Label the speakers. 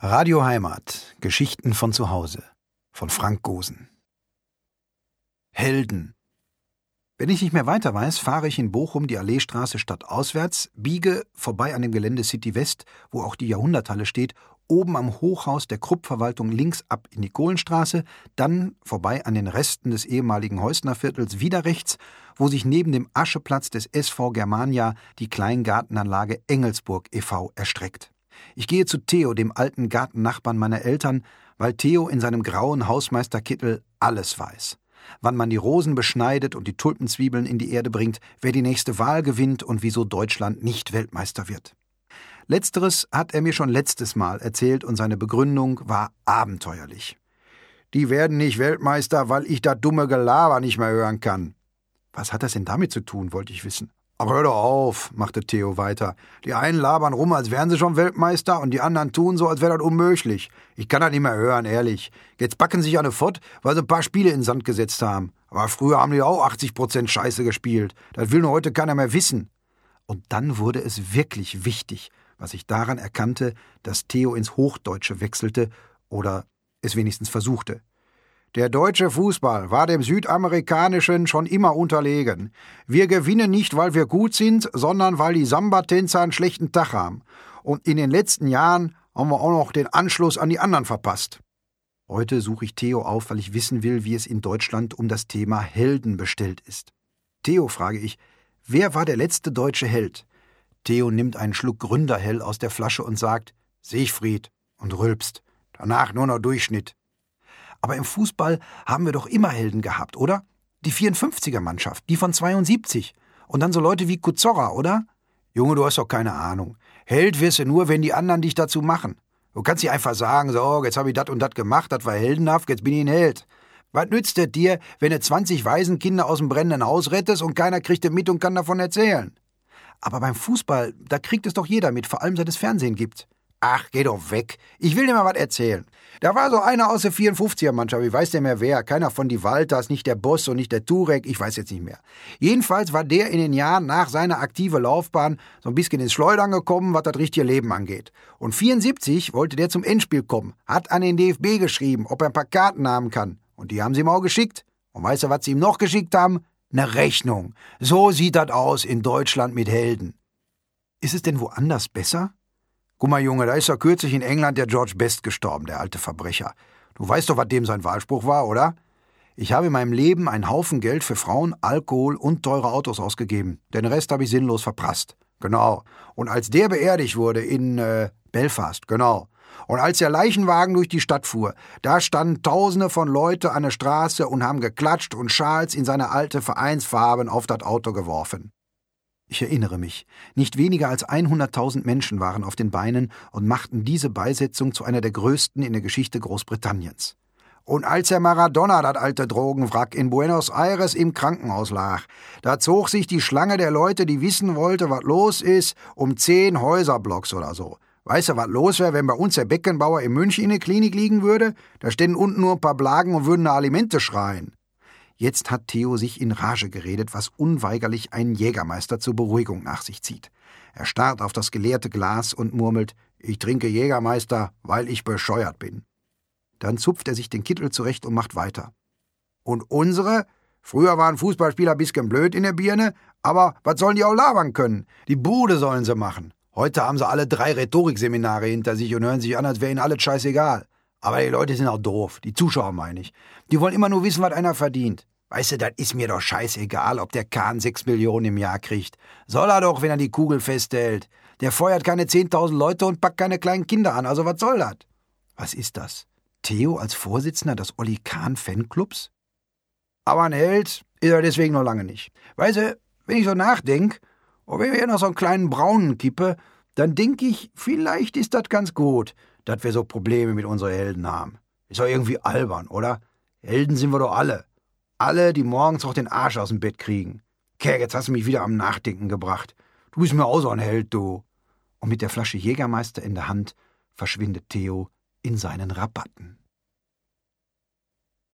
Speaker 1: Radio Heimat. Geschichten von zu Hause. Von Frank Gosen. Helden. Wenn ich nicht mehr weiter weiß, fahre ich in Bochum die Alleestraße stadtauswärts, biege vorbei an dem Gelände City West, wo auch die Jahrhunderthalle steht, oben am Hochhaus der Krupp-Verwaltung links ab in die Kohlenstraße, dann vorbei an den Resten des ehemaligen Heusnerviertels wieder rechts, wo sich neben dem Ascheplatz des SV Germania die Kleingartenanlage Engelsburg e.V. erstreckt. Ich gehe zu Theo, dem alten Gartennachbarn meiner Eltern, weil Theo in seinem grauen Hausmeisterkittel alles weiß. Wann man die Rosen beschneidet und die Tulpenzwiebeln in die Erde bringt, wer die nächste Wahl gewinnt und wieso Deutschland nicht Weltmeister wird. Letzteres hat er mir schon letztes Mal erzählt und seine Begründung war abenteuerlich. Die werden nicht Weltmeister, weil ich das dumme Gelaber nicht mehr hören kann. Was hat das denn damit zu tun, wollte ich wissen. Aber hör doch auf, machte Theo weiter. Die einen labern rum, als wären sie schon Weltmeister, und die anderen tun so, als wäre das unmöglich. Ich kann das nicht mehr hören, ehrlich. Jetzt backen sich eine fort, weil sie ein paar Spiele in den Sand gesetzt haben. Aber früher haben die auch 80 Prozent Scheiße gespielt. Das will nur heute keiner mehr wissen. Und dann wurde es wirklich wichtig, was ich daran erkannte, dass Theo ins Hochdeutsche wechselte oder es wenigstens versuchte. Der deutsche Fußball war dem südamerikanischen schon immer unterlegen. Wir gewinnen nicht, weil wir gut sind, sondern weil die Samba-Tänzer einen schlechten Tag haben. Und in den letzten Jahren haben wir auch noch den Anschluss an die anderen verpasst. Heute suche ich Theo auf, weil ich wissen will, wie es in Deutschland um das Thema Helden bestellt ist. Theo, frage ich, wer war der letzte deutsche Held? Theo nimmt einen Schluck Gründerhell aus der Flasche und sagt, Siegfried, und rülpst. Danach nur noch Durchschnitt. Aber im Fußball haben wir doch immer Helden gehabt, oder? Die 54er-Mannschaft, die von 72. Und dann so Leute wie Kuzorra, oder? Junge, du hast doch keine Ahnung. Held wirst du nur, wenn die anderen dich dazu machen. Du kannst nicht einfach sagen, so, jetzt habe ich das und das gemacht, das war heldenhaft, jetzt bin ich ein Held. Was nützt es dir, wenn du 20 Waisenkinder aus dem brennenden Haus rettest und keiner kriegt es mit und kann davon erzählen? Aber beim Fußball, da kriegt es doch jeder mit, vor allem seit es Fernsehen gibt. Ach, geh doch weg. Ich will dir mal was erzählen. Da war so einer aus der 54er-Mannschaft, ich weiß nicht mehr wer, keiner von die Walters, nicht der Boss und nicht der Turek, ich weiß jetzt nicht mehr. Jedenfalls war der in den Jahren nach seiner aktiven Laufbahn so ein bisschen ins Schleudern gekommen, was das richtige Leben angeht. Und 74 wollte der zum Endspiel kommen, hat an den DFB geschrieben, ob er ein paar Karten haben kann. Und die haben sie ihm auch geschickt. Und weißt du, was sie ihm noch geschickt haben? Eine Rechnung. So sieht das aus in Deutschland mit Helden. Ist es denn woanders besser? Guck mal, Junge, da ist doch kürzlich in England der George Best gestorben, der alte Verbrecher. Du weißt doch, was dem sein Wahlspruch war, oder? Ich habe in meinem Leben einen Haufen Geld für Frauen, Alkohol und teure Autos ausgegeben. Den Rest habe ich sinnlos verprasst. Genau. Und als der beerdigt wurde in äh, Belfast, genau. Und als der Leichenwagen durch die Stadt fuhr, da standen Tausende von Leute an der Straße und haben geklatscht und Schals in seine alte Vereinsfarben auf das Auto geworfen. Ich erinnere mich, nicht weniger als 100.000 Menschen waren auf den Beinen und machten diese Beisetzung zu einer der größten in der Geschichte Großbritanniens. Und als der Maradona, das alte Drogenwrack, in Buenos Aires im Krankenhaus lag, da zog sich die Schlange der Leute, die wissen wollte, was los ist, um zehn Häuserblocks oder so. Weißt du, was los wäre, wenn bei uns der Beckenbauer in München in der Klinik liegen würde? Da ständen unten nur ein paar Blagen und würden nach Alimente schreien. Jetzt hat Theo sich in Rage geredet, was unweigerlich einen Jägermeister zur Beruhigung nach sich zieht. Er starrt auf das geleerte Glas und murmelt, ich trinke Jägermeister, weil ich bescheuert bin. Dann zupft er sich den Kittel zurecht und macht weiter. Und unsere? Früher waren Fußballspieler bisschen blöd in der Birne, aber was sollen die auch labern können? Die Bude sollen sie machen. Heute haben sie alle drei Rhetorikseminare hinter sich und hören sich an, als wäre ihnen alles scheißegal. Aber die Leute sind auch doof, die Zuschauer meine ich. Die wollen immer nur wissen, was einer verdient. Weißt du, das ist mir doch scheißegal, ob der Kahn sechs Millionen im Jahr kriegt. Soll er doch, wenn er die Kugel festhält. Der feuert keine zehntausend Leute und packt keine kleinen Kinder an, also was soll das? Was ist das? Theo als Vorsitzender des Olli Kahn Fanclubs? Aber ein Held ist er deswegen noch lange nicht. Weißt du, wenn ich so nachdenk, und wenn wir hier noch so einen kleinen Braunen kippe, dann denk ich, vielleicht ist das ganz gut, dass wir so Probleme mit unseren Helden haben. Ist doch irgendwie albern, oder? Helden sind wir doch alle. Alle, die morgens auch den Arsch aus dem Bett kriegen. Kerr, jetzt hast du mich wieder am Nachdenken gebracht. Du bist mir auch so ein Held, du. Und mit der Flasche Jägermeister in der Hand verschwindet Theo in seinen Rabatten.